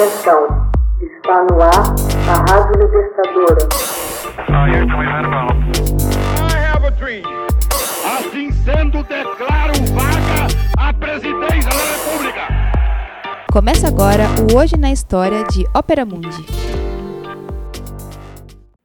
Atenção, está no ar a Rádio Libertadora. I have a dream. Assim sendo, declaro vaga a presidência da República. Começa agora o Hoje na História de Ópera Mundi.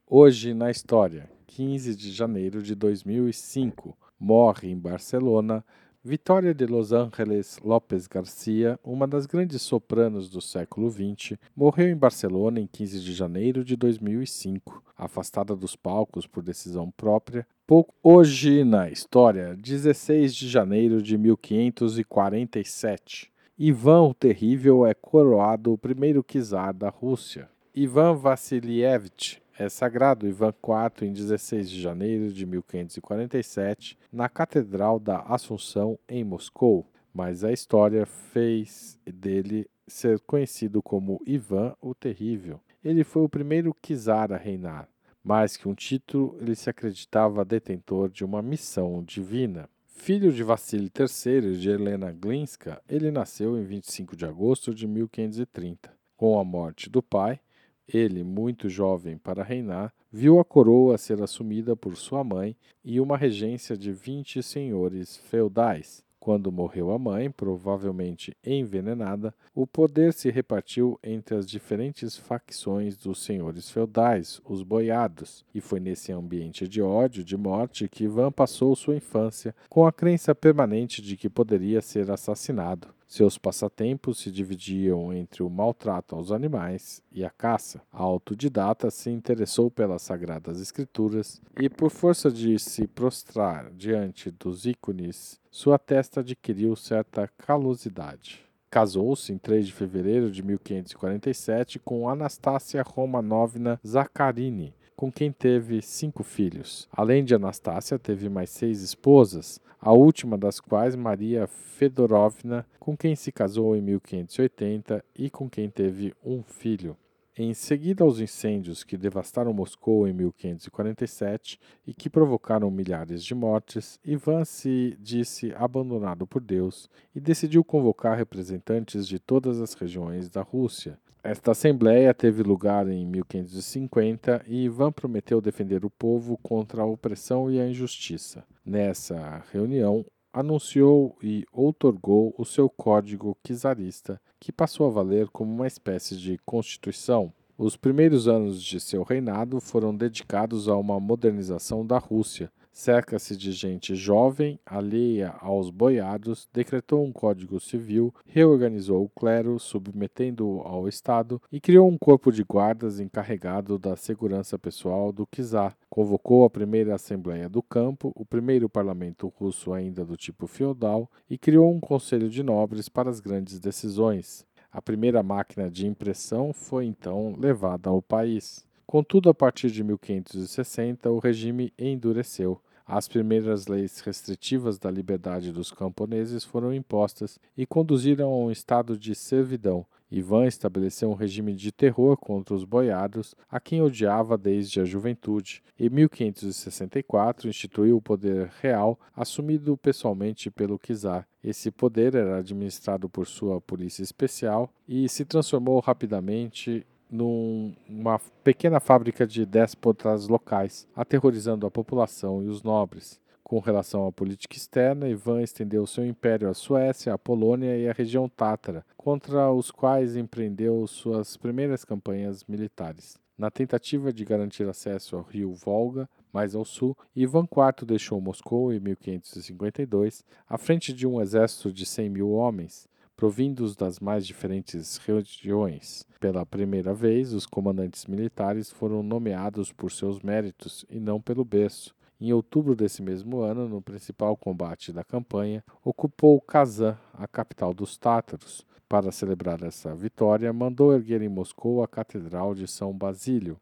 Hoje na história, 15 de janeiro de 2005, morre em Barcelona Vitória de Los Angeles López Garcia, uma das grandes sopranos do século XX, morreu em Barcelona em 15 de janeiro de 2005, afastada dos palcos por decisão própria. Pouco hoje na história, 16 de janeiro de 1547. Ivan o Terrível é coroado o primeiro czar da Rússia. Ivan Vassilievich é sagrado Ivan IV em 16 de janeiro de 1547 na Catedral da Assunção em Moscou, mas a história fez dele ser conhecido como Ivan o Terrível. Ele foi o primeiro czar a reinar. Mais que um título, ele se acreditava detentor de uma missão divina. Filho de Vassili III e de Helena Glinska, ele nasceu em 25 de agosto de 1530. Com a morte do pai, ele, muito jovem para reinar, viu a coroa ser assumida por sua mãe e uma regência de vinte senhores feudais. Quando morreu a mãe, provavelmente envenenada, o poder se repartiu entre as diferentes facções dos senhores feudais, os boiados, e foi nesse ambiente de ódio, de morte, que Ivan passou sua infância, com a crença permanente de que poderia ser assassinado. Seus passatempos se dividiam entre o maltrato aos animais e a caça. A autodidata se interessou pelas sagradas escrituras e, por força de se prostrar diante dos ícones, sua testa adquiriu certa calosidade. Casou-se em 3 de fevereiro de 1547 com Anastácia Romanovna Zaccarini, com quem teve cinco filhos. Além de Anastácia, teve mais seis esposas, a última das quais Maria Fedorovna, com quem se casou em 1580 e com quem teve um filho. Em seguida aos incêndios que devastaram Moscou em 1547 e que provocaram milhares de mortes, Ivan se disse abandonado por Deus e decidiu convocar representantes de todas as regiões da Rússia. Esta assembleia teve lugar em 1550 e Ivan prometeu defender o povo contra a opressão e a injustiça. Nessa reunião, anunciou e outorgou o seu código czarista, que passou a valer como uma espécie de constituição. Os primeiros anos de seu reinado foram dedicados a uma modernização da Rússia, cerca-se de gente jovem, alheia aos boiados, decretou um código civil, reorganizou o clero, submetendo-o ao Estado, e criou um corpo de guardas encarregado da segurança pessoal do czar. Convocou a primeira Assembleia do Campo, o primeiro parlamento russo ainda do tipo feudal, e criou um conselho de nobres para as grandes decisões. A primeira máquina de impressão foi então levada ao país. Contudo, a partir de 1560, o regime endureceu. As primeiras leis restritivas da liberdade dos camponeses foram impostas e conduziram a um estado de servidão. Ivan estabeleceu um regime de terror contra os boiados, a quem odiava desde a juventude. Em 1564, instituiu o poder real, assumido pessoalmente pelo czar. Esse poder era administrado por sua polícia especial e se transformou rapidamente numa pequena fábrica de déspotas locais, aterrorizando a população e os nobres. Com relação à política externa, Ivan estendeu seu império à Suécia, à Polônia e à região tátara, contra os quais empreendeu suas primeiras campanhas militares. Na tentativa de garantir acesso ao rio Volga, mais ao sul, Ivan IV deixou Moscou em 1552 à frente de um exército de 100 mil homens, provindos das mais diferentes regiões. Pela primeira vez, os comandantes militares foram nomeados por seus méritos e não pelo berço. Em outubro desse mesmo ano, no principal combate da campanha, ocupou Kazan, a capital dos tátaros. Para celebrar essa vitória, mandou erguer em Moscou a Catedral de São Basílio.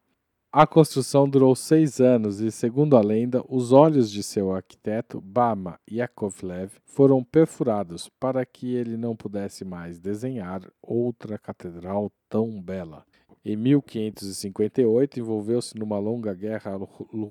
A construção durou seis anos e, segundo a lenda, os olhos de seu arquiteto, Bama Yakovlev, foram perfurados para que ele não pudesse mais desenhar outra catedral tão bela. Em 1558, envolveu-se numa longa guerra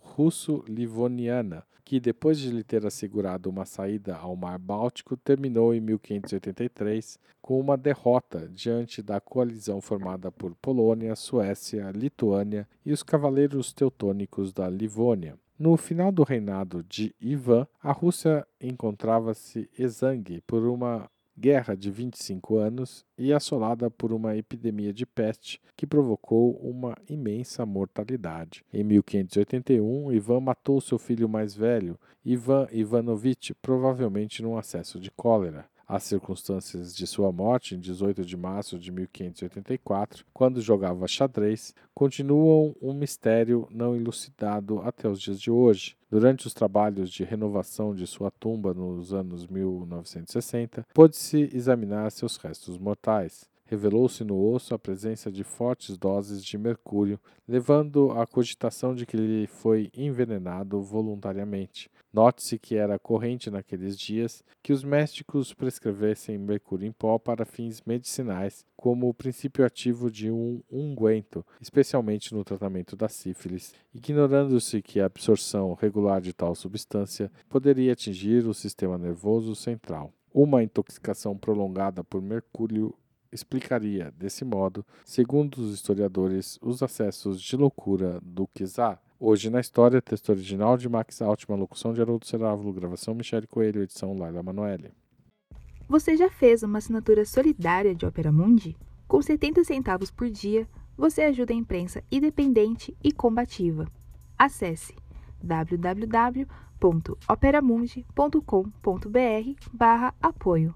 russo-livoniana, que, depois de lhe ter assegurado uma saída ao Mar Báltico, terminou em 1583 com uma derrota diante da coalizão formada por Polônia, Suécia, Lituânia e os cavaleiros teutônicos da Livônia. No final do reinado de Ivan, a Rússia encontrava-se exangue por uma guerra de 25 anos e assolada por uma epidemia de peste que provocou uma imensa mortalidade. Em 1581, Ivan matou seu filho mais velho, Ivan Ivanovich, provavelmente num acesso de cólera. As circunstâncias de sua morte, em 18 de março de 1584, quando jogava xadrez, continuam um mistério não elucidado até os dias de hoje. Durante os trabalhos de renovação de sua tumba nos anos 1960, pôde-se examinar seus restos mortais revelou-se no osso a presença de fortes doses de mercúrio, levando à cogitação de que ele foi envenenado voluntariamente. Note-se que era corrente naqueles dias que os médicos prescrevessem mercúrio em pó para fins medicinais, como o princípio ativo de um unguento, especialmente no tratamento da sífilis, ignorando-se que a absorção regular de tal substância poderia atingir o sistema nervoso central. Uma intoxicação prolongada por mercúrio explicaria, desse modo, segundo os historiadores, os acessos de loucura do Kizar. Hoje na história, texto original de Max Altman, locução de Haroldo Cerávulo, gravação Michele Coelho, edição Laila Manoeli. Você já fez uma assinatura solidária de Opera Mundi? Com 70 centavos por dia, você ajuda a imprensa independente e combativa. Acesse www.operamundi.com.br/apoio.